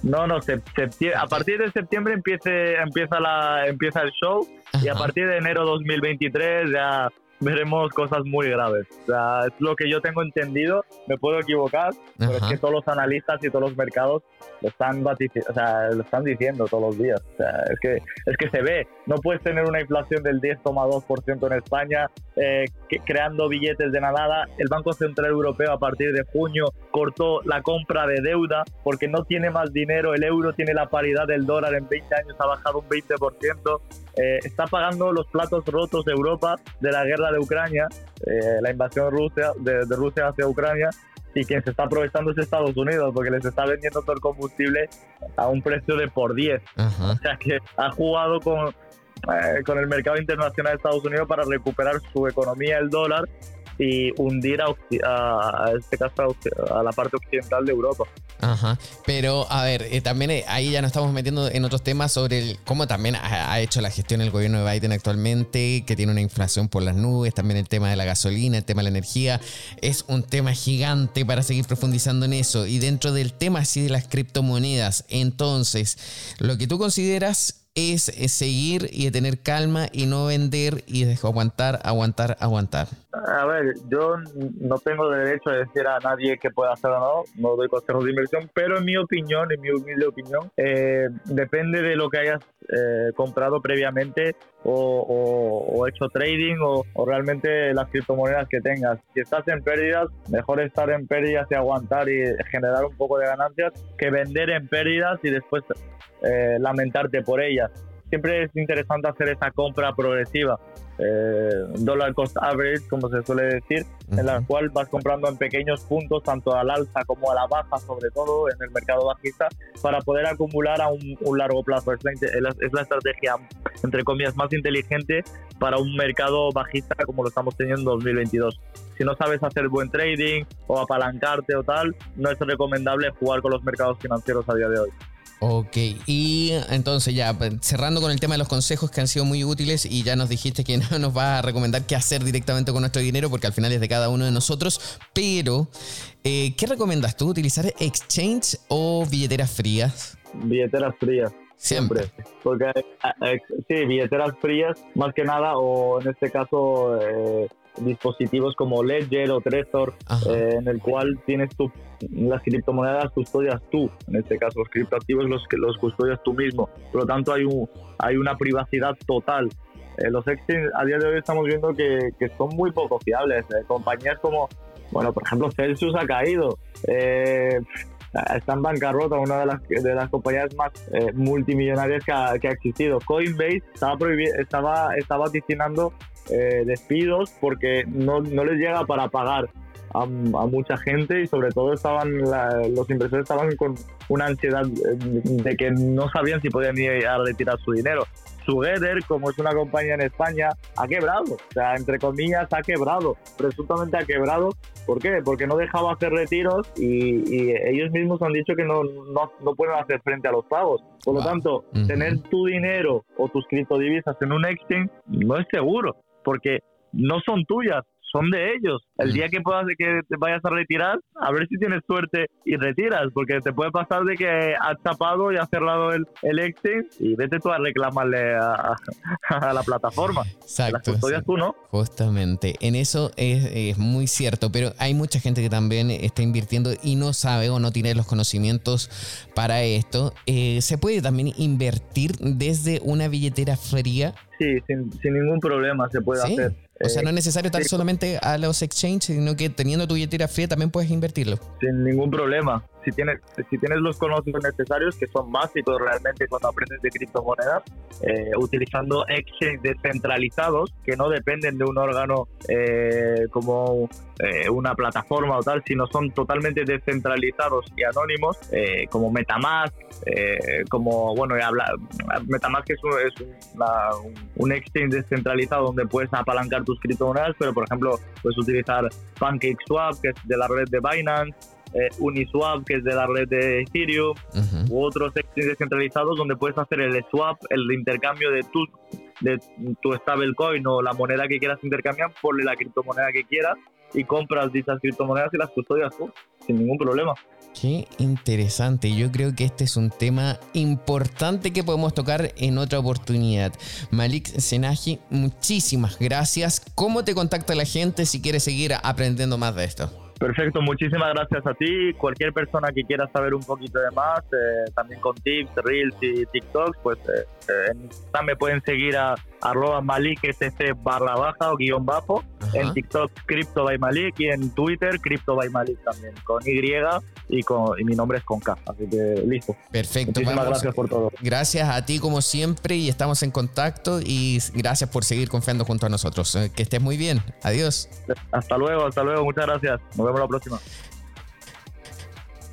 No, no, a partir de septiembre empiece, empieza, la, empieza el show y a partir de enero 2023 ya veremos cosas muy graves. O sea, es lo que yo tengo entendido, me puedo equivocar, pero es que todos los analistas y todos los mercados lo están, o sea, lo están diciendo todos los días. O sea, es, que, es que se ve, no puedes tener una inflación del 10,2% en España, eh, creando billetes de nada. El Banco Central Europeo a partir de junio cortó la compra de deuda porque no tiene más dinero, el euro tiene la paridad del dólar en 20 años, ha bajado un 20%. Eh, está pagando los platos rotos de Europa de la guerra de Ucrania, eh, la invasión Rusia, de, Rusia hacia Ucrania, y quien se está aprovechando es Estados Unidos porque les está vendiendo todo el combustible a un precio de por 10. O sea que ha jugado con, eh, con el mercado internacional de Estados Unidos para recuperar su economía, el dólar, y hundir a, este caso a, la parte occidental de Europa. Ajá, pero a ver, eh, también eh, ahí ya nos estamos metiendo en otros temas sobre el, cómo también ha, hecho la gestión el gobierno de Biden actualmente, que tiene una inflación por las nubes, también el tema de la gasolina, el tema de la energía, es un tema gigante para seguir profundizando en eso. Y dentro del tema así de las criptomonedas, entonces, lo que tú consideras es, seguir y tener calma y no vender y aguantar, aguantar, aguantar. A ver, yo no tengo derecho a decir a nadie que pueda hacer o no, no doy consejos de inversión, pero en mi opinión, en mi humilde opinión, eh, depende de lo que hayas eh, comprado previamente o, hecho trading o, realmente las criptomonedas que tengas. Si estás en pérdidas, mejor estar en pérdidas y aguantar y generar un poco de ganancias que vender en pérdidas y después eh, lamentarte por ellas. Siempre es interesante hacer esa compra progresiva, eh, dollar cost average, como se suele decir, en la cual vas comprando en pequeños puntos, tanto al alza como a la baja, sobre todo en el mercado bajista, para poder acumular a un, largo plazo. Es la, es la, estrategia, entre comillas, más inteligente para un mercado bajista como lo estamos teniendo en 2022. Si no sabes hacer buen trading o apalancarte o tal, no es recomendable jugar con los mercados financieros a día de hoy. Ok, y entonces ya pues, cerrando con el tema de los consejos que han sido muy útiles y ya nos dijiste que no nos va a recomendar qué hacer directamente con nuestro dinero porque al final es de cada uno de nosotros, pero eh, ¿qué recomiendas tú? ¿Utilizar exchange o billeteras frías? Billeteras frías. Siempre. Porque eh, sí, billeteras frías más que nada o en este caso... Eh, dispositivos como Ledger o Trezor, eh, en el cual tienes tu, las criptomonedas custodias tú, en este caso los criptoactivos los que los custodias tú mismo. Por lo tanto, hay, un, hay una privacidad total. Eh, los exchanges a día de hoy estamos viendo que, que son muy poco fiables. Eh, compañías como, bueno, por ejemplo, Celsius ha caído. está en bancarrota, una de las, de las compañías más multimillonarias que ha, que ha, existido. Coinbase estaba, estaba, estaba vaticinando eh, despidos porque no, no, les llega para pagar a, mucha gente y sobre todo estaban los inversores estaban con una ansiedad eh, de que no sabían si podían ir a retirar su dinero. Together, como es una compañía en España, ha quebrado. O sea, entre comillas, ha quebrado. Presuntamente ha quebrado. ¿Por qué? Porque no dejaba hacer retiros y, ellos mismos han dicho que no, no, no, pueden hacer frente a los pagos. Por lo tanto, tener tu dinero o tus criptodivisas en un exchange no es seguro porque no son tuyas, son de ellos. El día que puedas que te vayas a retirar, a ver si tienes suerte y retiras, porque te puede pasar de que has tapado y has cerrado el, el exchange y vete tú a reclamarle a, la plataforma. Exacto. Las tú, ¿no? Justamente, en eso es, muy cierto, pero hay mucha gente que también está invirtiendo y no sabe o no tiene los conocimientos para esto. Eh, ¿Se puede también invertir desde una billetera fría? Sí, sin, ningún problema se puede hacer. O sea, no es necesario estar solamente a los exchanges, sino que teniendo tu billetera fría también puedes invertirlo. Sin ningún problema. Si tienes, si tienes los conocimientos necesarios, que son básicos realmente cuando aprendes de criptomonedas, eh, utilizando exchanges descentralizados que no dependen de un órgano eh, como eh, una plataforma o tal, sino son totalmente descentralizados y anónimos, como Metamask, como, bueno, habla, Metamask es, un, es un exchange descentralizado donde puedes apalancar tus criptomonedas, pero por ejemplo, puedes utilizar PancakeSwap, que es de la red de Binance, eh, Uniswap, que es de la red de Ethereum, u otros exchanges descentralizados donde puedes hacer el swap, el intercambio de tu, de tu stablecoin o la moneda que quieras intercambiar por la criptomoneda que quieras y compras dichas criptomonedas y las custodias tú, sin ningún problema. Qué interesante. Yo creo que este es un tema importante que podemos tocar en otra oportunidad. Malik Senaji, muchísimas gracias. ¿Cómo te contacta la gente si quiere seguir aprendiendo más de esto? Perfecto, muchísimas gracias a ti. Cualquier persona que quiera saber un poquito de más, eh, también con tips, reels y TikToks, pues eh, eh, me pueden seguir a arroba Malik barra baja o guion bajo. En TikTok Crypto by Malik y en Twitter Crypto by Malik también, con Y y, con, y mi nombre es con K. Así que listo. Perfecto. Muchísimas gracias por todo. Gracias a ti como siempre y estamos en contacto y gracias por seguir confiando junto a nosotros. Que estés muy bien. Adiós. Hasta luego, hasta luego. Muchas gracias. Nos vemos la próxima.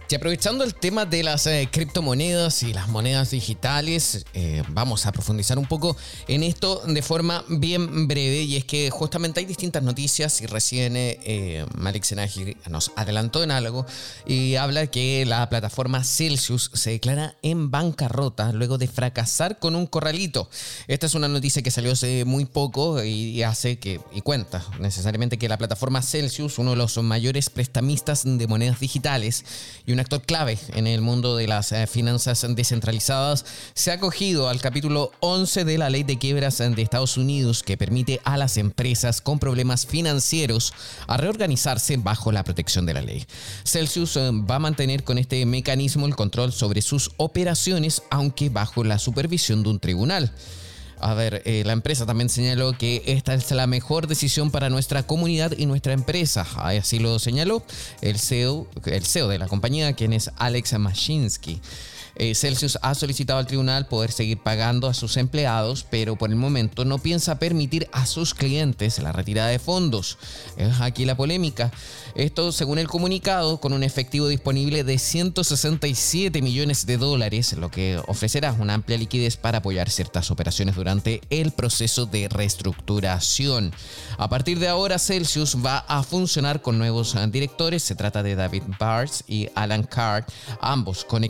Y aprovechando el tema de las eh, criptomonedas y las monedas digitales, eh, vamos a profundizar un poco en esto de forma bien breve. Y es que justamente hay distintas noticias y recién eh, Malik Senaji nos adelantó en algo y habla que la plataforma Celsius se declara en bancarrota luego de fracasar con un corralito. Esta es una noticia que salió hace muy poco y hace que, y cuenta necesariamente que la plataforma Celsius, uno de los mayores prestamistas de monedas digitales y una actor clave en el mundo de las eh, finanzas descentralizadas, se ha acogido al capítulo 11 de la ley de quiebras de Estados Unidos que permite a las empresas con problemas financieros a reorganizarse bajo la protección de la ley. Celsius eh, va a mantener con este mecanismo el control sobre sus operaciones, aunque bajo la supervisión de un tribunal. A ver, eh, la empresa también señaló que esta es la mejor decisión para nuestra comunidad y nuestra empresa. Así lo señaló el CEO, el CEO de la compañía, quien es Alex Mashinsky. Eh, Celsius ha solicitado al tribunal poder seguir pagando a sus empleados, pero por el momento no piensa permitir a sus clientes la retirada de fondos. Es aquí la polémica. Esto según el comunicado, con un efectivo disponible de 167 millones de dólares, lo que ofrecerá una amplia liquidez para apoyar ciertas operaciones durante el proceso de reestructuración. A partir de ahora, Celsius va a funcionar con nuevos directores. Se trata de David Bars y Alan Carr, ambos con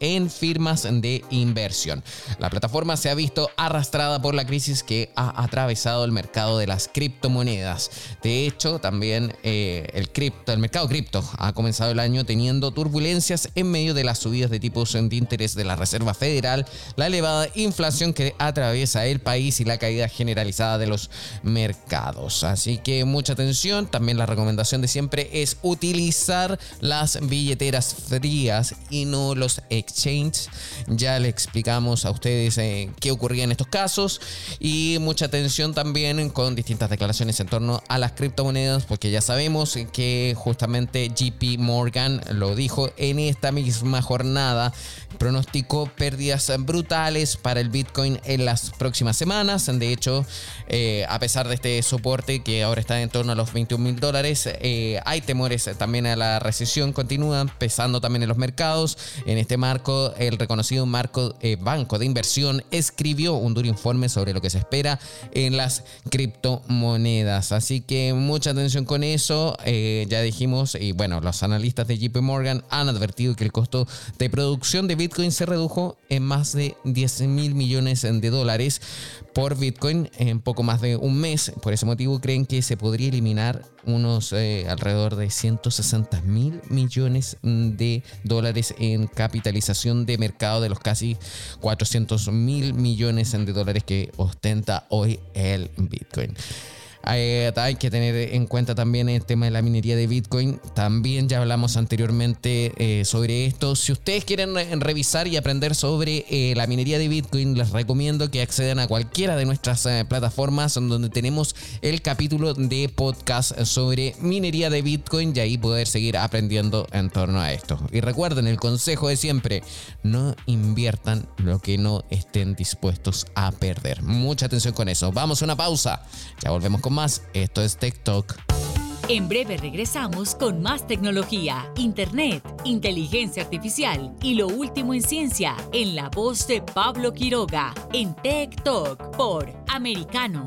en firmas de inversión. La plataforma se ha visto arrastrada por la crisis que ha atravesado el mercado de las criptomonedas. De hecho, también eh, el cripto, el mercado cripto ha comenzado el año teniendo turbulencias en medio de las subidas de tipos de interés de la Reserva Federal, la elevada inflación que atraviesa el país y la caída generalizada de los mercados. Así que mucha atención, también la recomendación de siempre es utilizar las billeteras frías y no los exchanges. Ya le explicamos a ustedes eh, qué ocurría en estos casos y mucha atención también con distintas declaraciones en torno a las criptomonedas porque ya sabemos que justamente JP Morgan lo dijo en esta misma jornada. Pronosticó pérdidas brutales para el Bitcoin en las próximas semanas. De hecho, eh, a pesar de este soporte que ahora está en torno a los 21 mil dólares, eh, hay temores también a la recesión. Continúan pesando también en los mercados. En este marco, el reconocido marco eh, banco de inversión escribió un duro informe sobre lo que se espera en las criptomonedas. Así que mucha atención con eso. Eh, ya dijimos, y bueno, los analistas de JP Morgan han advertido que el costo de producción de Bitcoin se redujo en más de 10 mil millones de dólares por Bitcoin en poco más de un mes. Por ese motivo creen que se podría eliminar unos eh, alrededor de 160 mil millones de dólares en capitalización de mercado de los casi 400 mil millones de dólares que ostenta hoy el Bitcoin. Eh, hay que tener en cuenta también el tema de la minería de Bitcoin. También ya hablamos anteriormente eh, sobre esto. Si ustedes quieren revisar y aprender sobre eh, la minería de Bitcoin, les recomiendo que accedan a cualquiera de nuestras plataformas donde tenemos el capítulo de podcast sobre minería de Bitcoin y ahí poder seguir aprendiendo en torno a esto. Y recuerden el consejo de siempre, no inviertan lo que no estén dispuestos a perder. Mucha atención con eso. Vamos a una pausa. Ya volvemos con más. Esto es TikTok. En breve regresamos con más tecnología, internet, inteligencia artificial y lo último en ciencia en la voz de Pablo Quiroga en Tech Talk por Americano.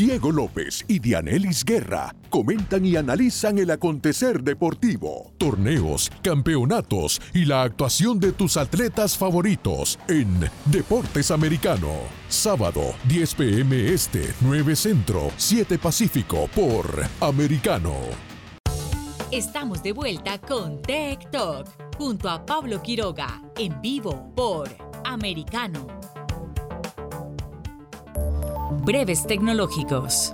Diego López y Dianelis Guerra comentan y analizan el acontecer deportivo, torneos, campeonatos y la actuación de tus atletas favoritos en Deportes Americano. Sábado, 10 pm este, 9 centro, 7 pacífico por Americano. Estamos de vuelta con Tech Talk junto a Pablo Quiroga en vivo por Americano. Breves tecnológicos.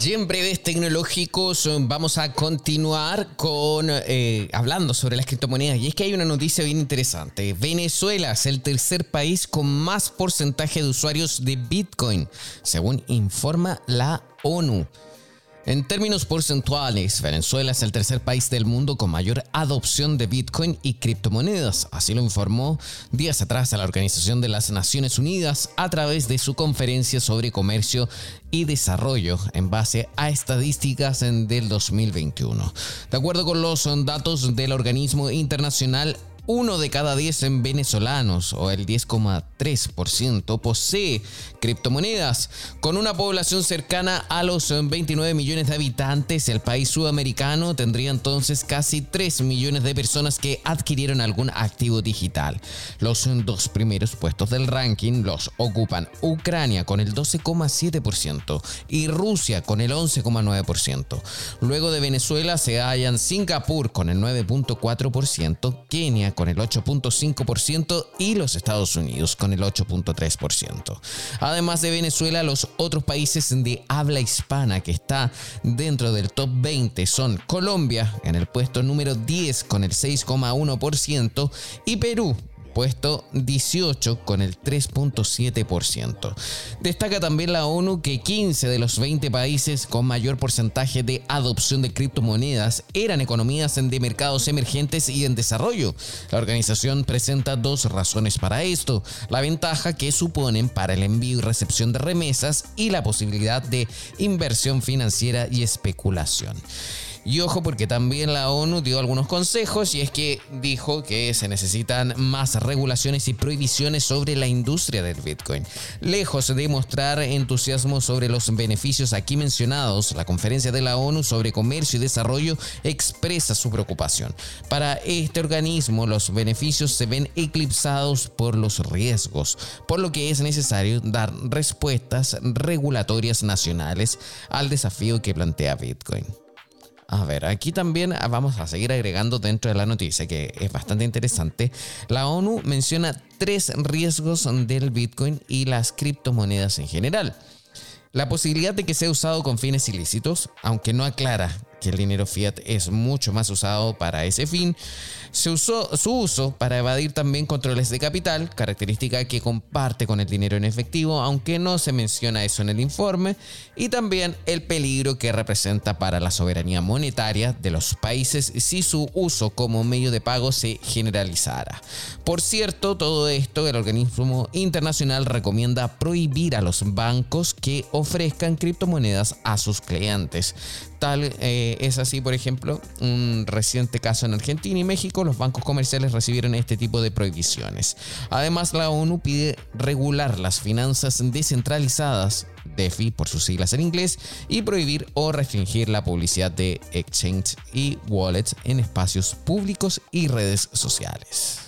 Y en breves tecnológicos vamos a continuar con eh, hablando sobre las criptomonedas. Y es que hay una noticia bien interesante. Venezuela es el tercer país con más porcentaje de usuarios de Bitcoin, según informa la ONU. En términos porcentuales, Venezuela es el tercer país del mundo con mayor adopción de Bitcoin y criptomonedas, así lo informó días atrás a la Organización de las Naciones Unidas a través de su conferencia sobre comercio y desarrollo en base a estadísticas del 2021. De acuerdo con los datos del organismo internacional uno de cada 10 venezolanos, o el 10,3%, posee criptomonedas. Con una población cercana a los 29 millones de habitantes, el país sudamericano tendría entonces casi 3 millones de personas que adquirieron algún activo digital. Los dos primeros puestos del ranking los ocupan Ucrania con el 12,7% y Rusia con el 11,9%. Luego de Venezuela se hallan Singapur con el 9,4%, Kenia con el 8.5% y los Estados Unidos con el 8.3%. Además de Venezuela, los otros países de habla hispana que está dentro del top 20 son Colombia en el puesto número 10 con el 6,1% y Perú puesto 18 con el 3.7%. Destaca también la ONU que 15 de los 20 países con mayor porcentaje de adopción de criptomonedas eran economías de mercados emergentes y en desarrollo. La organización presenta dos razones para esto, la ventaja que suponen para el envío y recepción de remesas y la posibilidad de inversión financiera y especulación. Y ojo porque también la ONU dio algunos consejos y es que dijo que se necesitan más regulaciones y prohibiciones sobre la industria del Bitcoin. Lejos de mostrar entusiasmo sobre los beneficios aquí mencionados, la conferencia de la ONU sobre comercio y desarrollo expresa su preocupación. Para este organismo los beneficios se ven eclipsados por los riesgos, por lo que es necesario dar respuestas regulatorias nacionales al desafío que plantea Bitcoin. A ver, aquí también vamos a seguir agregando dentro de la noticia que es bastante interesante. La ONU menciona tres riesgos del Bitcoin y las criptomonedas en general. La posibilidad de que sea usado con fines ilícitos, aunque no aclara que el dinero fiat es mucho más usado para ese fin, se usó su uso para evadir también controles de capital, característica que comparte con el dinero en efectivo, aunque no se menciona eso en el informe, y también el peligro que representa para la soberanía monetaria de los países si su uso como medio de pago se generalizara. Por cierto, todo esto el organismo internacional recomienda prohibir a los bancos que ofrezcan criptomonedas a sus clientes. Tal eh, es así, por ejemplo, un reciente caso en Argentina y México, los bancos comerciales recibieron este tipo de prohibiciones. Además, la ONU pide regular las finanzas descentralizadas, DeFi por sus siglas en inglés, y prohibir o restringir la publicidad de exchange y wallets en espacios públicos y redes sociales.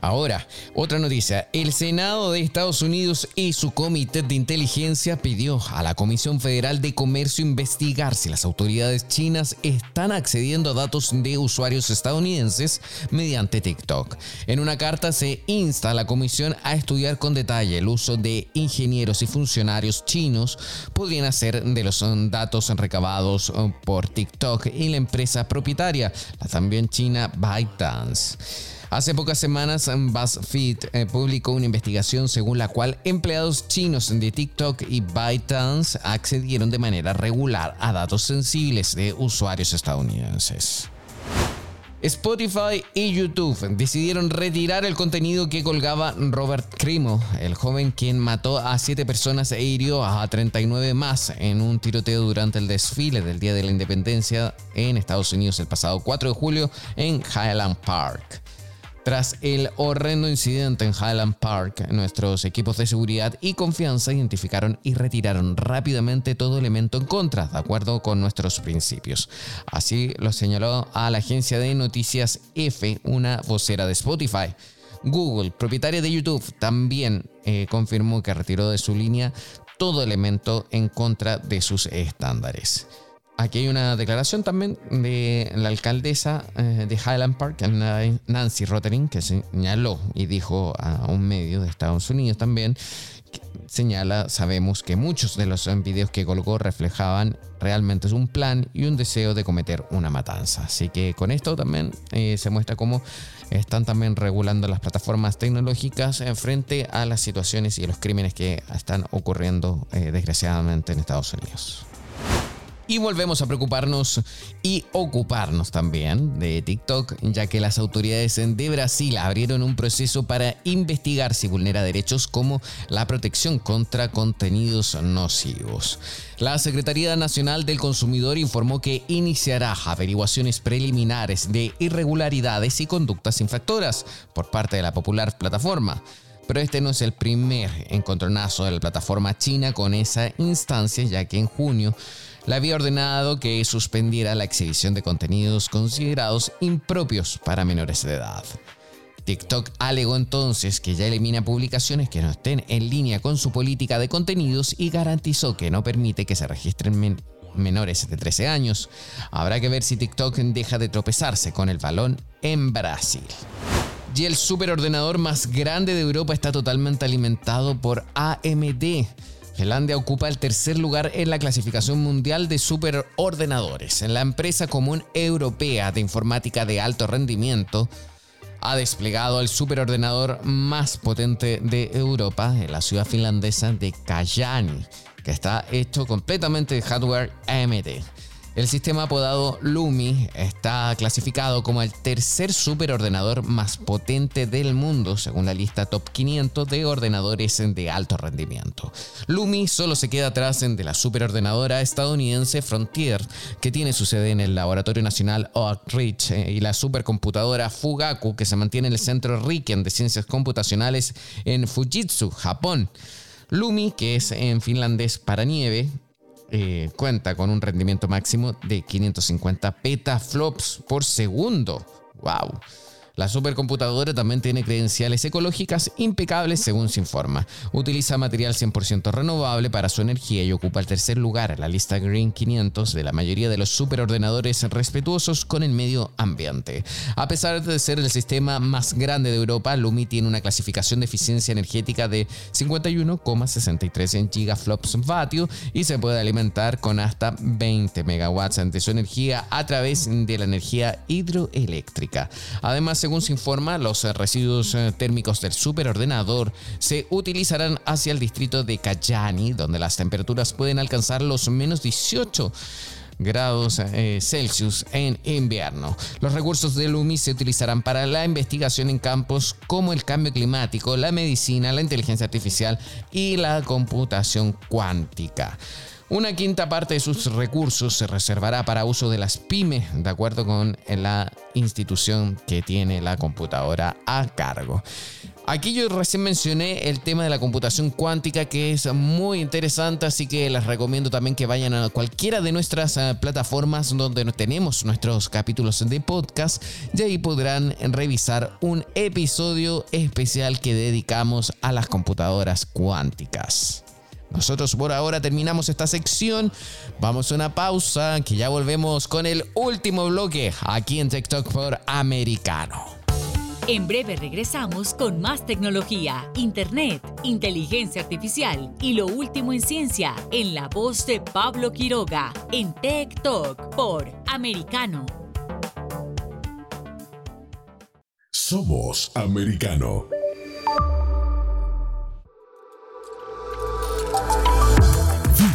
Ahora, otra noticia. El Senado de Estados Unidos y su Comité de Inteligencia pidió a la Comisión Federal de Comercio investigar si las autoridades chinas están accediendo a datos de usuarios estadounidenses mediante TikTok. En una carta se insta a la Comisión a estudiar con detalle el uso de ingenieros y funcionarios chinos podrían hacer de los datos recabados por TikTok y la empresa propietaria, la también china ByteDance. Hace pocas semanas, BuzzFeed eh, publicó una investigación según la cual empleados chinos de TikTok y ByteDance accedieron de manera regular a datos sensibles de usuarios estadounidenses. Spotify y YouTube decidieron retirar el contenido que colgaba Robert Crimo, el joven quien mató a 7 personas e hirió a 39 más en un tiroteo durante el desfile del Día de la Independencia en Estados Unidos el pasado 4 de julio en Highland Park. Tras el horrendo incidente en Highland Park, nuestros equipos de seguridad y confianza identificaron y retiraron rápidamente todo elemento en contra, de acuerdo con nuestros principios. Así lo señaló a la agencia de noticias F, una vocera de Spotify. Google, propietaria de YouTube, también eh, confirmó que retiró de su línea todo elemento en contra de sus estándares. Aquí hay una declaración también de la alcaldesa eh, de Highland Park, Nancy Rotering, que señaló y dijo a un medio de Estados Unidos también, señala, sabemos que muchos de los videos que colgó reflejaban realmente un plan y un deseo de cometer una matanza. Así que con esto también eh, se muestra cómo están también regulando las plataformas tecnológicas en frente a las situaciones y los crímenes que están ocurriendo eh, desgraciadamente en Estados Unidos. Y volvemos a preocuparnos y ocuparnos también de TikTok, ya que las autoridades de Brasil abrieron un proceso para investigar si vulnera derechos como la protección contra contenidos nocivos. La Secretaría Nacional del Consumidor informó que iniciará averiguaciones preliminares de irregularidades y conductas infractoras por parte de la popular plataforma. Pero este no es el primer encontronazo de la plataforma china con esa instancia, ya que en junio le había ordenado que suspendiera la exhibición de contenidos considerados impropios para menores de edad. TikTok alegó entonces que ya elimina publicaciones que no estén en línea con su política de contenidos y garantizó que no permite que se registren menores de 13 años. Habrá que ver si TikTok deja de tropezarse con el balón en Brasil. Y el superordenador más grande de Europa está totalmente alimentado por AMD. Finlandia ocupa el tercer lugar en la clasificación mundial de superordenadores. En la empresa común europea de informática de alto rendimiento ha desplegado el superordenador más potente de Europa en la ciudad finlandesa de Kajani, que está hecho completamente de hardware AMD. El sistema apodado Lumi está clasificado como el tercer superordenador más potente del mundo, según la lista Top 500 de ordenadores de alto rendimiento. Lumi solo se queda atrás de la superordenadora estadounidense Frontier, que tiene su sede en el Laboratorio Nacional Oak Ridge, eh, y la supercomputadora Fugaku, que se mantiene en el Centro Riken de Ciencias Computacionales en Fujitsu, Japón. Lumi, que es en finlandés para nieve, eh, cuenta con un rendimiento máximo de 550 petaflops por segundo. ¡Wow! La supercomputadora también tiene credenciales ecológicas impecables según se informa. Utiliza material 100% renovable para su energía y ocupa el tercer lugar en la lista Green 500 de la mayoría de los superordenadores respetuosos con el medio ambiente. A pesar de ser el sistema más grande de Europa, Lumi tiene una clasificación de eficiencia energética de 51,63 gigaflops vatio y se puede alimentar con hasta 20 megawatts de su energía a través de la energía hidroeléctrica. Además, según se informa, los residuos eh, térmicos del superordenador se utilizarán hacia el distrito de Kajani, donde las temperaturas pueden alcanzar los menos 18 grados eh, Celsius en invierno. Los recursos de Lumi se utilizarán para la investigación en campos como el cambio climático, la medicina, la inteligencia artificial y la computación cuántica. Una quinta parte de sus recursos se reservará para uso de las pymes, de acuerdo con la institución que tiene la computadora a cargo. Aquí yo recién mencioné el tema de la computación cuántica que es muy interesante, así que les recomiendo también que vayan a cualquiera de nuestras eh, plataformas donde tenemos nuestros capítulos de podcast y ahí podrán revisar un episodio especial que dedicamos a las computadoras cuánticas. Nosotros por ahora terminamos esta sección. Vamos a una pausa que ya volvemos con el último bloque aquí en TikTok por Americano. En breve regresamos con más tecnología, internet, inteligencia artificial y lo último en ciencia en la voz de Pablo Quiroga en Tech Talk por Americano. Somos Americano.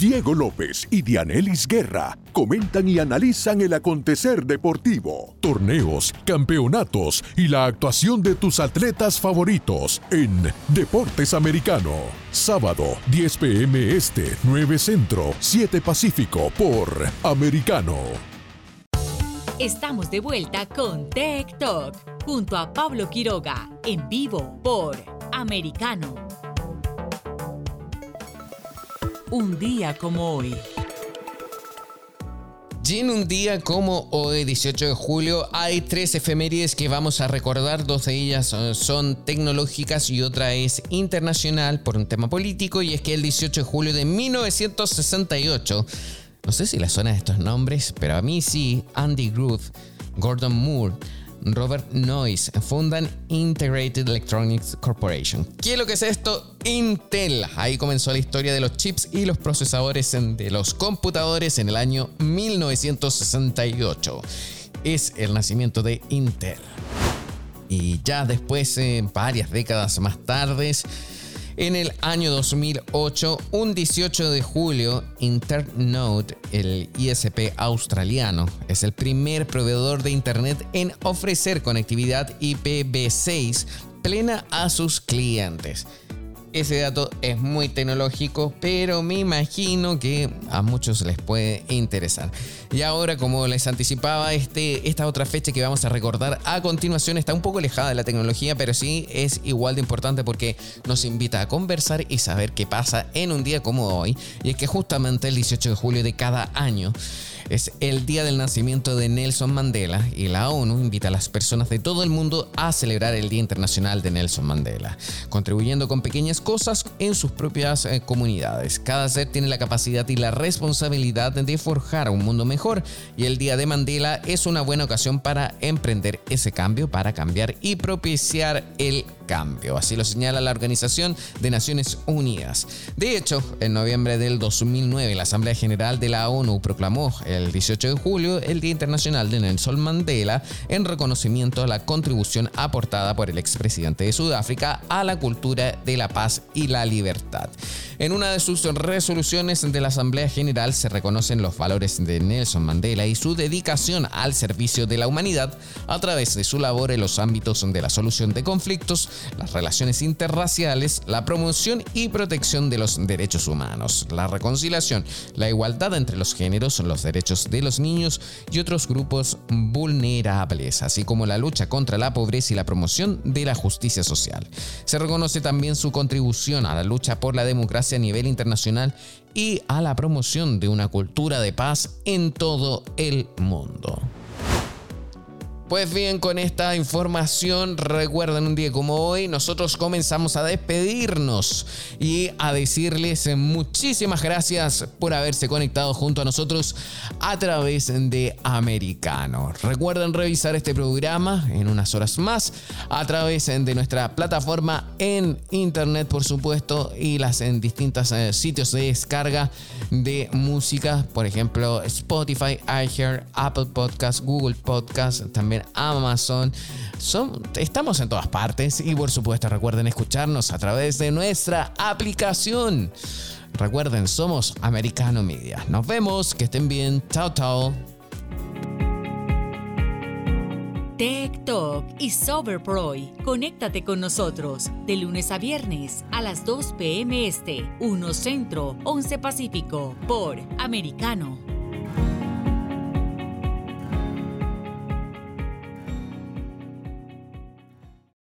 Diego López y Dianelis Guerra comentan y analizan el acontecer deportivo, torneos, campeonatos y la actuación de tus atletas favoritos en Deportes Americano. Sábado, 10 pm Este, 9 Centro, 7 Pacífico por Americano. Estamos de vuelta con Tech Talk junto a Pablo Quiroga en vivo por Americano. Un día como hoy. Y en un día como hoy, 18 de julio, hay tres efemérides que vamos a recordar. Dos de ellas son tecnológicas y otra es internacional por un tema político. Y es que el 18 de julio de 1968, no sé si le suenan estos nombres, pero a mí sí, Andy Groove, Gordon Moore, Robert Noyce fundan Integrated Electronics Corporation. ¿Qué es lo que es esto? Intel. Ahí comenzó la historia de los chips y los procesadores de los computadores en el año 1968. Es el nacimiento de Intel. Y ya después, varias décadas más tarde, en el año 2008, un 18 de julio, Internode, el ISP australiano, es el primer proveedor de Internet en ofrecer conectividad IPv6 plena a sus clientes. Ese dato es muy tecnológico, pero me imagino que a muchos les puede interesar. Y ahora, como les anticipaba, este, esta otra fecha que vamos a recordar a continuación está un poco alejada de la tecnología, pero sí es igual de importante porque nos invita a conversar y saber qué pasa en un día como hoy. Y es que justamente el 18 de julio de cada año es el día del nacimiento de Nelson Mandela y la ONU invita a las personas de todo el mundo a celebrar el Día Internacional de Nelson Mandela, contribuyendo con pequeñas cosas en sus propias eh, comunidades. Cada ser tiene la capacidad y la responsabilidad de forjar un mundo mejor y el Día de Mandela es una buena ocasión para emprender ese cambio, para cambiar y propiciar el cambio. Así lo señala la Organización de Naciones Unidas. De hecho, en noviembre del 2009, la Asamblea General de la ONU proclamó el 18 de julio el Día Internacional de Nelson Mandela en reconocimiento a la contribución aportada por el expresidente de Sudáfrica a la cultura de la paz y la libertad. En una de sus resoluciones de la Asamblea General se reconocen los valores de Nelson Mandela y su dedicación al servicio de la humanidad a través de su labor en los ámbitos de la solución de conflictos, las relaciones interraciales, la promoción y protección de los derechos humanos, la reconciliación, la igualdad entre los géneros, los derechos de los niños y otros grupos vulnerables, así como la lucha contra la pobreza y la promoción de la justicia social. Se reconoce también su contribución a la lucha por la democracia a nivel internacional y a la promoción de una cultura de paz en todo el mundo. Pues bien, con esta información, recuerden un día como hoy, nosotros comenzamos a despedirnos y a decirles muchísimas gracias por haberse conectado junto a nosotros a través de Americano. Recuerden revisar este programa en unas horas más a través de nuestra plataforma en internet, por supuesto, y las en distintos eh, sitios de descarga de música, por ejemplo, Spotify, iHeart, Apple Podcast, Google Podcast, también Amazon. Son, estamos en todas partes y por supuesto recuerden escucharnos a través de nuestra aplicación. Recuerden, somos Americano Media. Nos vemos, que estén bien. Chao, chao. Tech Talk y Soberproy. Conéctate con nosotros de lunes a viernes a las 2 p.m. Este, 1 Centro, 11 Pacífico, por Americano.